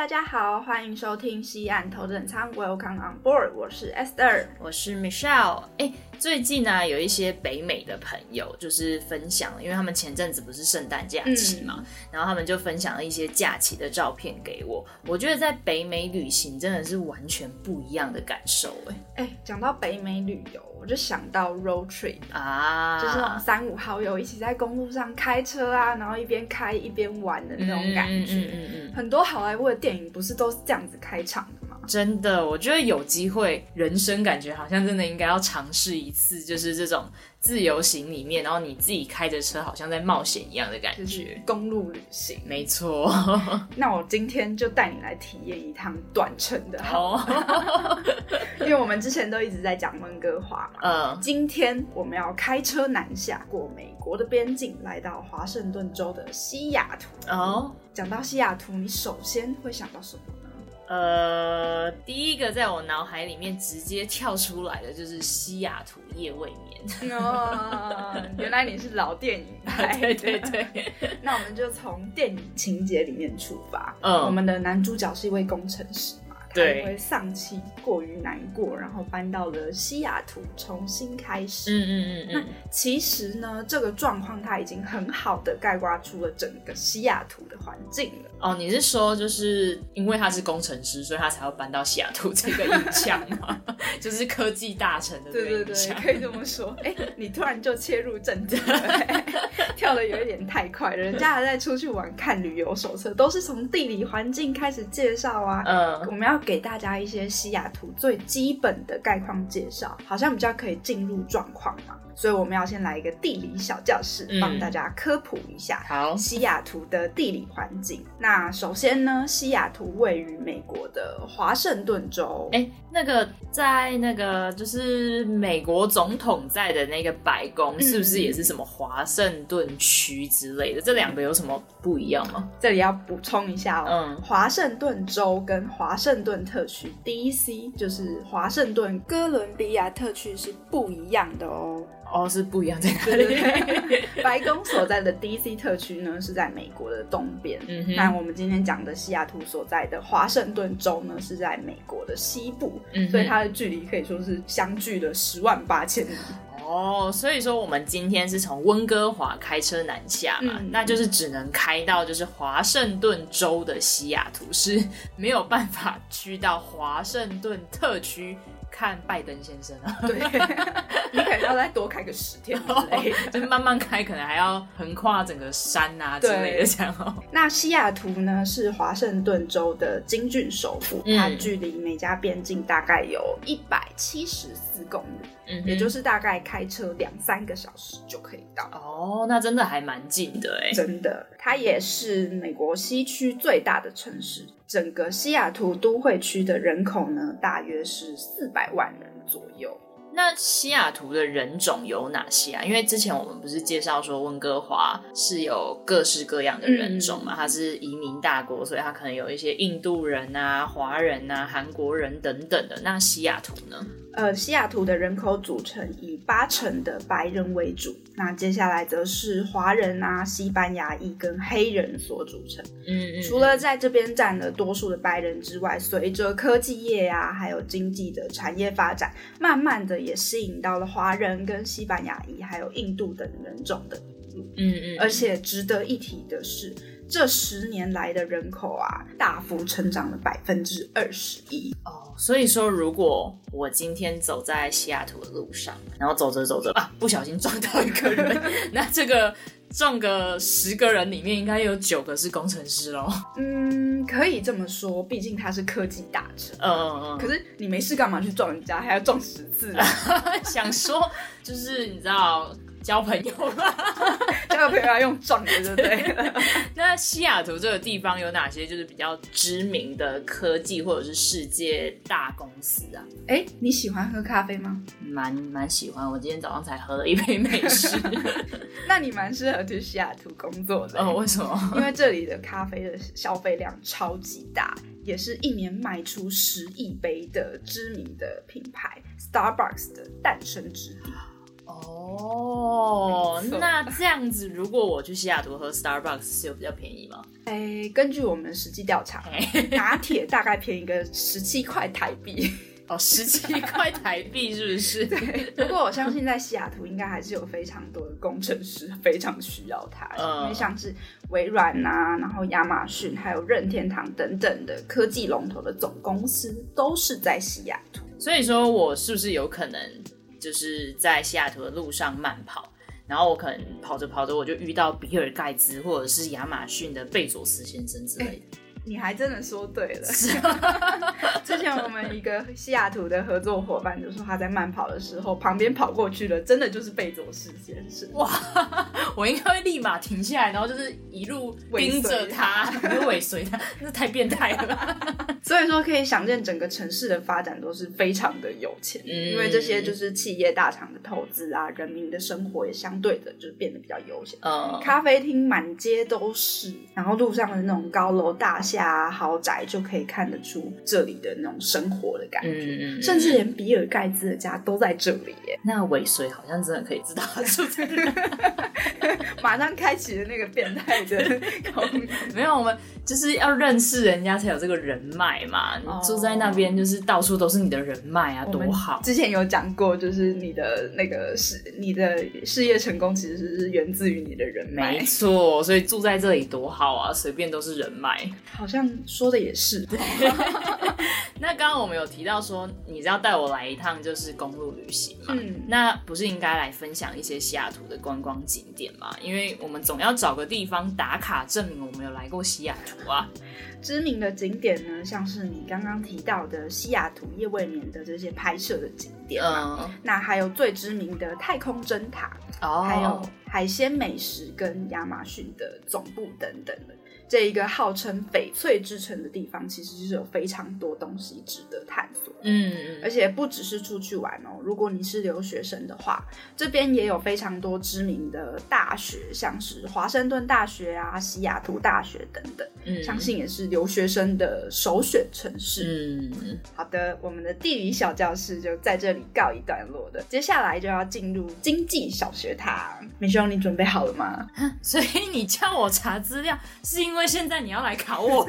大家好，欢迎收听西岸头等舱，Welcome on board，我是 Esther，我是 Michelle。哎，最近呢，有一些北美的朋友就是分享，因为他们前阵子不是圣诞假期嘛，然后他们就分享了一些假期的照片给我。我觉得在北美旅行真的是完全不一样的感受。哎哎，讲到北美旅游。我就想到 road trip 啊，就是那种三五好友一起在公路上开车啊，然后一边开一边玩的那种感觉。很多好莱坞的电影不是都是这样子开场的吗？真的，我觉得有机会，人生感觉好像真的应该要尝试一次，就是这种。自由行里面，然后你自己开着车，好像在冒险一样的感觉。公路旅行，没错。那我今天就带你来体验一趟短程的，好。因为我们之前都一直在讲温哥华嘛。嗯。今天我们要开车南下，过美国的边境，来到华盛顿州的西雅图。哦。讲到西雅图，你首先会想到什么？呃，第一个在我脑海里面直接跳出来的就是西雅图夜未眠。哦，原来你是老电影派。对对对。那我们就从电影情节里面出发。嗯。我们的男主角是一位工程师嘛？对。因为丧妻过于难过，然后搬到了西雅图重新开始。嗯嗯嗯嗯。那其实呢，这个状况他已经很好的概括出了整个西雅图的环境了。哦，你是说就是因为他是工程师，所以他才要搬到西雅图这个印象吗？就是科技大臣的对对对，可以这么说。哎，你突然就切入正题，跳的有一点太快了。人家还在出去玩，看旅游手册，都是从地理环境开始介绍啊。嗯，我们要给大家一些西雅图最基本的概况介绍，好像比较可以进入状况嘛。所以我们要先来一个地理小教室，帮大家科普一下。好，西雅图的地理环境。那首先呢，西雅图位于美国的华盛顿州。哎，那个在那个就是美国总统在的那个白宫，是不是也是什么华盛顿区之类的？这两个有什么不一样吗？这里要补充一下哦，嗯，华盛顿州跟华盛顿特区 （D.C.） 就是华盛顿哥伦比亚特区是不一样的哦。哦，是不一样在哪里？白宫所在的 D.C. 特区呢，是在美国的东边。嗯哼。那我们今天讲的西雅图所在的华盛顿州呢，是在美国的西部。嗯。所以它的距离可以说是相距了十万八千里。哦，所以说我们今天是从温哥华开车南下嘛，那就是只能开到就是华盛顿州的西雅图，是没有办法去到华盛顿特区。看拜登先生啊，对，你可能要再多开个十天之类，就是慢慢开，可能还要横跨整个山啊之类的这样哦。那西雅图呢是华盛顿州的金郡首府，它距离美加边境大概有一百七十四公里，嗯，也就是大概开车两三个小时就可以到。哦，那真的还蛮近的哎，真的，它也是美国西区最大的城市。整个西雅图都会区的人口呢，大约是四百万人左右。那西雅图的人种有哪些啊？因为之前我们不是介绍说温哥华是有各式各样的人种嘛，它是移民大国，所以它可能有一些印度人啊、华人啊、韩国人等等的。那西雅图呢？呃，西雅图的人口组成以八成的白人为主，那接下来则是华人啊、西班牙裔跟黑人所组成。嗯嗯。除了在这边占了多数的白人之外，随着科技业啊，还有经济的产业发展，慢慢的也吸引到了华人跟西班牙裔还有印度等人种的入。嗯嗯。而且值得一提的是。这十年来的人口啊，大幅成长了百分之二十一哦。所以说，如果我今天走在西雅图的路上，然后走着走着啊，不小心撞到一个人，那这个撞个十个人里面，应该有九个是工程师喽。嗯，可以这么说，毕竟他是科技大城。嗯嗯嗯。可是你没事干嘛去撞人家，还要撞十次啊？想说，就是你知道。交朋友吧，交朋友要用撞的，对不对？那西雅图这个地方有哪些就是比较知名的科技或者是世界大公司啊？哎，你喜欢喝咖啡吗？蛮蛮喜欢，我今天早上才喝了一杯美式。那你蛮适合去西雅图工作的哦？为什么？因为这里的咖啡的消费量超级大，也是一年卖出十亿杯的知名的品牌 Starbucks 的诞生之地。哦，那这样子，如果我去西雅图喝 Starbucks 是有比较便宜吗？哎，根据我们实际调查，拿铁大概便宜个十七块台币。哦，十七块台币是不是？对。不过我相信在西雅图应该还是有非常多的工程师非常需要它，因为像是微软啊，然后亚马逊，还有任天堂等等的科技龙头的总公司都是在西雅图。所以说我是不是有可能？就是在西雅图的路上慢跑，然后我可能跑着跑着，我就遇到比尔盖茨或者是亚马逊的贝佐斯先生之类的。你还真的说对了。之前我们一个西雅图的合作伙伴就说，他在慢跑的时候，旁边跑过去的真的就是贝佐斯先生。哇，我应该会立马停下来，然后就是一路盯着他，尾随他，那太变态了。所以说，可以想见整个城市的发展都是非常的有钱，因为这些就是企业大厂的投资啊，人民的生活也相对的就是变得比较悠闲。嗯，咖啡厅满街都是，然后路上的那种高楼大厦。啊豪宅就可以看得出这里的那种生活的感觉，甚至连比尔盖茨的家都在这里耶。那尾随好像真的可以知道住在 马上开启了那个变态的。没有，我们就是要认识人家才有这个人脉嘛。你住在那边，就是到处都是你的人脉啊，多好。之前有讲过，就是你的那个事，你的事业成功其实是源自于你的人脉。没错，所以住在这里多好啊，随便都是人脉。好像说的也是。那刚刚我们有提到说，你要带我来一趟就是公路旅行嘛？嗯，那不是应该来分享一些西雅图的观光景点吗？因为我们总要找个地方打卡，证明我们有来过西雅图啊。知名的景点呢，像是你刚刚提到的西雅图夜未眠的这些拍摄的景点嘛，那还有最知名的太空针塔，哦，还有海鲜美食跟亚马逊的总部等等的。这一个号称翡翠之城的地方，其实是有非常多东西值得探索。嗯嗯，而且不只是出去玩哦，如果你是留学生的话，这边也有非常多知名的大学，像是华盛顿大学啊、西雅图大学等等。嗯，相信也是留学生的首选城市。嗯，好的，我们的地理小教室就在这里告一段落的，接下来就要进入经济小学堂。美兄，你准备好了吗？所以你叫我查资料，是因为。因为现在你要来考我，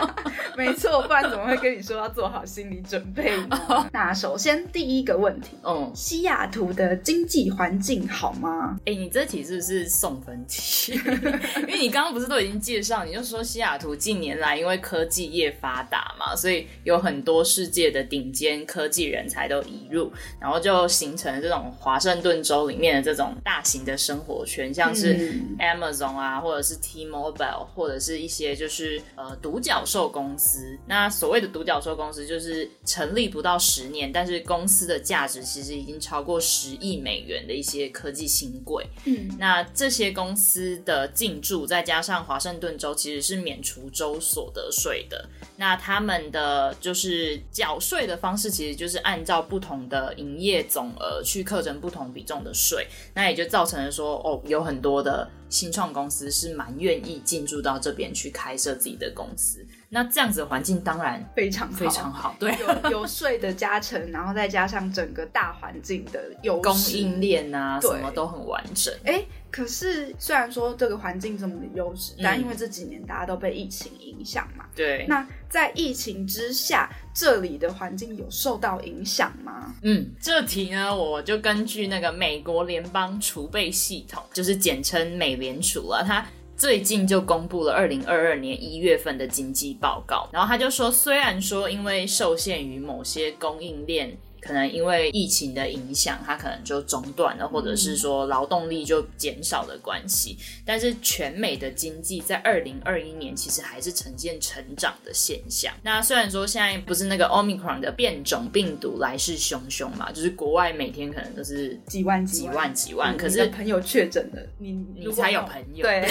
没错，不然怎么会跟你说要做好心理准备呢？那首先第一个问题，嗯，西雅图的经济环境好吗？哎，你这题是不是送分题？因为你刚刚不是都已经介绍，你就说西雅图近年来因为科技业发达嘛，所以有很多世界的顶尖科技人才都移入，然后就形成这种华盛顿州里面的这种大型的生活圈，像是 Amazon 啊，或者是 T-Mobile，或者是。一些就是呃独角兽公司，那所谓的独角兽公司就是成立不到十年，但是公司的价值其实已经超过十亿美元的一些科技新贵。嗯，那这些公司的进驻，再加上华盛顿州其实是免除州所得税的，那他们的就是缴税的方式，其实就是按照不同的营业总额去课征不同比重的税，那也就造成了说哦有很多的。新创公司是蛮愿意进驻到这边去开设自己的公司，那这样子的环境当然非常非常好，对，有有税的加成，然后再加上整个大环境的有供应链啊，什么都很完整。哎，可是虽然说这个环境这么的优势，但因为这几年大家都被疫情影响嘛，对，那在疫情之下。这里的环境有受到影响吗？嗯，这题呢，我就根据那个美国联邦储备系统，就是简称美联储啊，它最近就公布了二零二二年一月份的经济报告，然后他就说，虽然说因为受限于某些供应链。可能因为疫情的影响，它可能就中断了，或者是说劳动力就减少的关系。但是全美的经济在二零二一年其实还是呈现成长的现象。那虽然说现在不是那个 Omicron 的变种病毒来势汹汹嘛，就是国外每天可能都是几万几万几万，可是朋友确诊了，你你才有朋友。对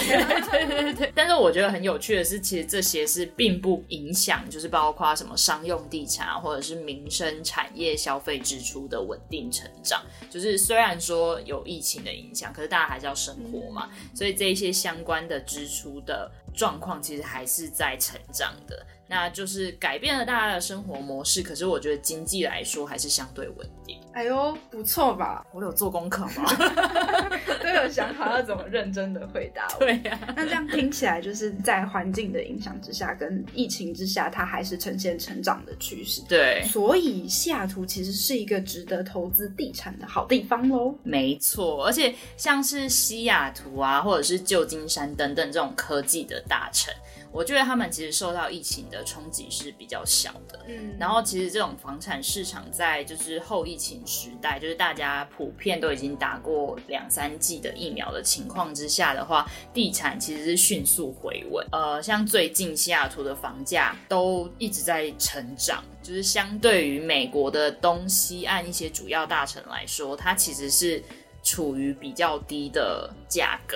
对对对。但是我觉得很有趣的是，其实这些是并不影响，就是包括什么商用地产啊，或者是民生产业消费支出的稳定成长。就是虽然说有疫情的影响，可是大家还是要生活嘛，所以这一些相关的支出的状况其实还是在成长的。那就是改变了大家的生活模式，可是我觉得经济来说还是相对稳定。哎呦，不错吧？我有做功课吗？都有想好要怎么认真的回答。对呀，那这样听起来就是在环境的影响之下，跟疫情之下，它还是呈现成长的趋势。对，所以西雅图其实是一个值得投资地产的好地方喽。没错，而且像是西雅图啊，或者是旧金山等等这种科技的大城。我觉得他们其实受到疫情的冲击是比较小的，嗯，然后其实这种房产市场在就是后疫情时代，就是大家普遍都已经打过两三剂的疫苗的情况之下的话，地产其实是迅速回稳。呃，像最近西雅图的房价都一直在成长，就是相对于美国的东西岸一些主要大城来说，它其实是。处于比较低的价格，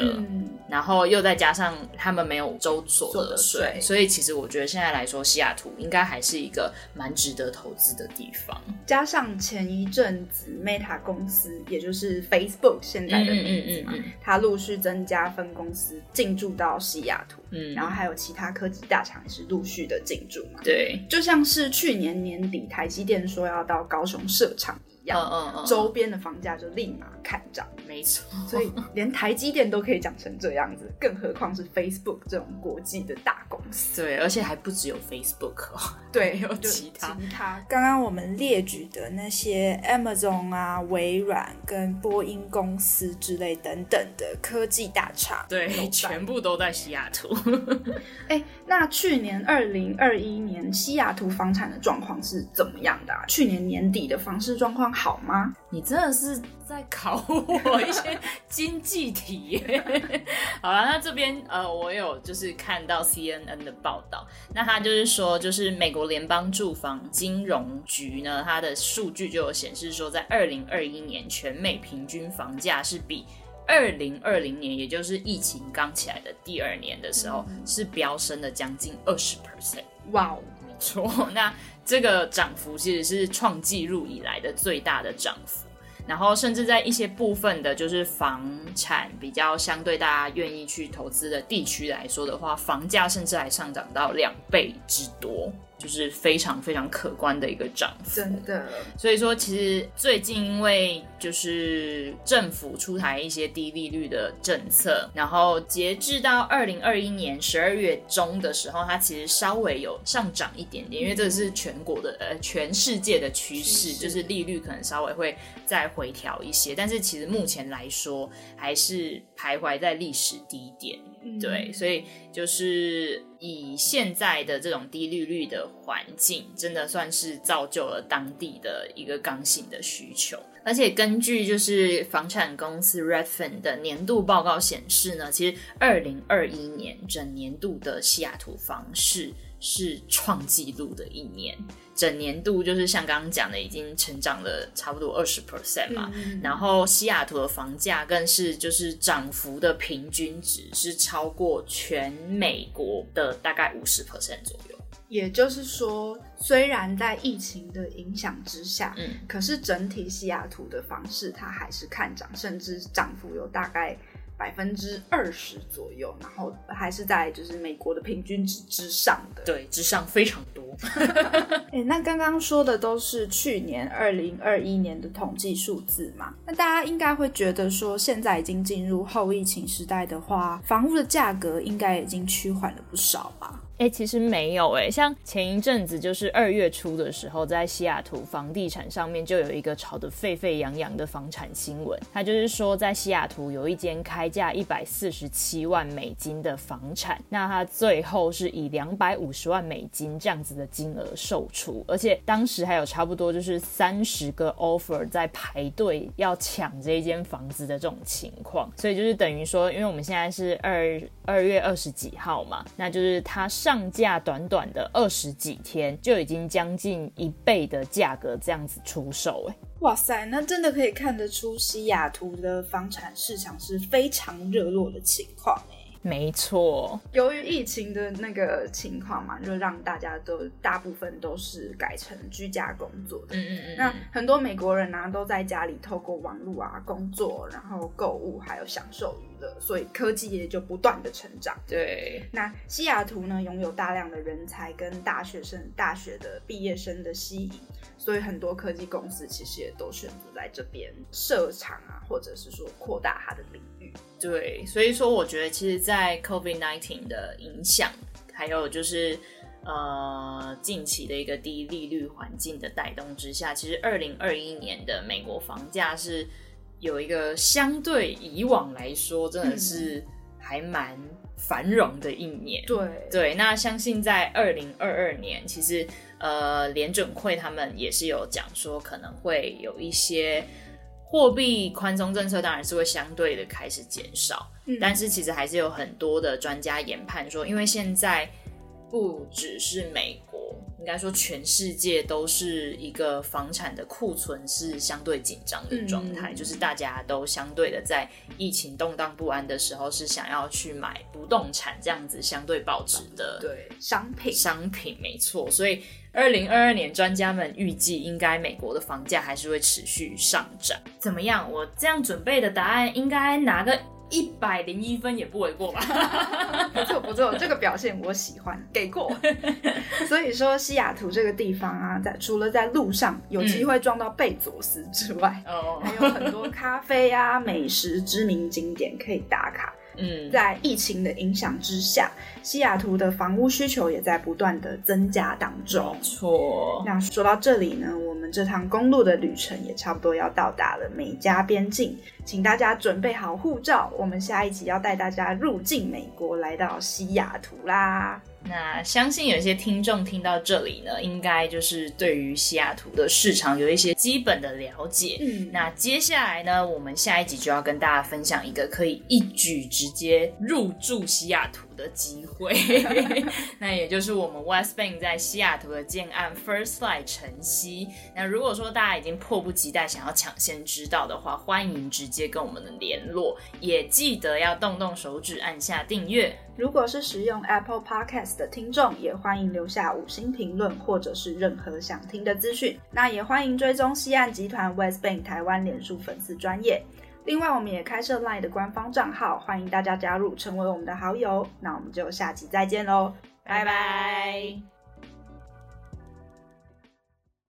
然后又再加上他们没有州所得税，所以其实我觉得现在来说，西雅图应该还是一个蛮值得投资的地方。加上前一阵子 Meta 公司，也就是 Facebook 现在的名字嘛，它陆续增加分公司进驻到西雅图，嗯，然后还有其他科技大厂也是陆续的进驻嘛。对，就像是去年年底台积电说要到高雄设厂。嗯嗯嗯，周边的房价就立马看涨，没错。所以连台积电都可以涨成这样子，更何况是 Facebook 这种国际的大公司。对，而且还不只有 Facebook 哦，对，有 其他。其他刚刚我们列举的那些 Amazon 啊、微软跟波音公司之类等等的科技大厂，对，全部都在西雅图。哎，那去年二零二一年西雅图房产的状况是怎么样的？去年年底的房市状况。好吗？你真的是在考我一些 经济题。好了，那这边呃，我有就是看到 CNN 的报道，那他就是说，就是美国联邦住房金融局呢，它的数据就有显示说，在二零二一年全美平均房价是比二零二零年，也就是疫情刚起来的第二年的时候，是飙升了将近二十 percent。哇哦！错，那这个涨幅其实是创纪录以来的最大的涨幅，然后甚至在一些部分的，就是房产比较相对大家愿意去投资的地区来说的话，房价甚至还上涨到两倍之多。就是非常非常可观的一个涨幅，真的。所以说，其实最近因为就是政府出台一些低利率的政策，然后截至到二零二一年十二月中的时候，它其实稍微有上涨一点点，因为这是全国的呃全世界的趋势，就是利率可能稍微会再回调一些，但是其实目前来说还是徘徊在历史低点。对，所以就是以现在的这种低利率的环境，真的算是造就了当地的一个刚性的需求。而且根据就是房产公司 Redfin 的年度报告显示呢，其实二零二一年整年度的西雅图房市是创纪录的一年。整年度就是像刚刚讲的，已经成长了差不多二十 percent 嘛。然后西雅图的房价更是就是涨幅的平均值是超过全美国的大概五十 percent 左右。也就是说，虽然在疫情的影响之下，嗯，可是整体西雅图的房市它还是看涨，甚至涨幅有大概。百分之二十左右，然后还是在就是美国的平均值之上的，对，之上非常多。哎，那刚刚说的都是去年二零二一年的统计数字嘛？那大家应该会觉得说，现在已经进入后疫情时代的话，房屋的价格应该已经趋缓了不少吧？哎，其实没有哎，像前一阵子就是二月初的时候，在西雅图房地产上面就有一个炒得沸沸扬扬的房产新闻，它就是说在西雅图有一间开价一百四十七万美金的房产，那它最后是以两百五十万美金这样子的金额售出，而且当时还有差不多就是三十个 offer 在排队要抢这一间房子的这种情况，所以就是等于说，因为我们现在是二二月二十几号嘛，那就是它上架短短的二十几天，就已经将近一倍的价格这样子出售，哎，哇塞，那真的可以看得出西雅图的房产市场是非常热络的情况，没错，由于疫情的那个情况嘛，就让大家都大部分都是改成居家工作的。嗯嗯嗯。那很多美国人呢，都在家里透过网络啊工作，然后购物，还有享受娱乐，所以科技也就不断的成长。对。那西雅图呢，拥有大量的人才跟大学生、大学的毕业生的吸引，所以很多科技公司其实也都选择在这边设厂啊，或者是说扩大它的领域。对，所以说我觉得，其实，在 COVID nineteen 的影响，还有就是呃近期的一个低利率环境的带动之下，其实二零二一年的美国房价是有一个相对以往来说，真的是还蛮繁荣的一年。对对，那相信在二零二二年，其实呃联准会他们也是有讲说，可能会有一些。货币宽松政策当然是会相对的开始减少，但是其实还是有很多的专家研判说，因为现在不只是美国，应该说全世界都是一个房产的库存是相对紧张的状态，就是大家都相对的在疫情动荡不安的时候，是想要去买不动产这样子相对保值的对商品。商品没错，所以。二零二二年，专家们预计应该美国的房价还是会持续上涨。怎么样？我这样准备的答案应该拿个一百零一分也不为过吧？不错不错，这个表现我喜欢，给过。所以说，西雅图这个地方啊，在除了在路上有机会撞到贝佐斯之外，哦，还有很多咖啡啊、美食知名景点可以打卡。嗯，在疫情的影响之下，西雅图的房屋需求也在不断的增加当中。错。那说到这里呢，我们这趟公路的旅程也差不多要到达了美加边境，请大家准备好护照，我们下一集要带大家入境美国，来到西雅图啦。那相信有些听众听到这里呢，应该就是对于西雅图的市场有一些基本的了解。嗯，那接下来呢，我们下一集就要跟大家分享一个可以一举直接入住西雅图。的机会，那也就是我们 West Bank 在西雅图的建案 First Light 晨曦。那如果说大家已经迫不及待想要抢先知道的话，欢迎直接跟我们的联络，也记得要动动手指按下订阅。如果是使用 Apple Podcast 的听众，也欢迎留下五星评论，或者是任何想听的资讯。那也欢迎追踪西岸集团 West Bank 台湾脸书粉丝专业。另外，我们也开设 LINE 的官方账号，欢迎大家加入，成为我们的好友。那我们就下期再见喽，拜拜。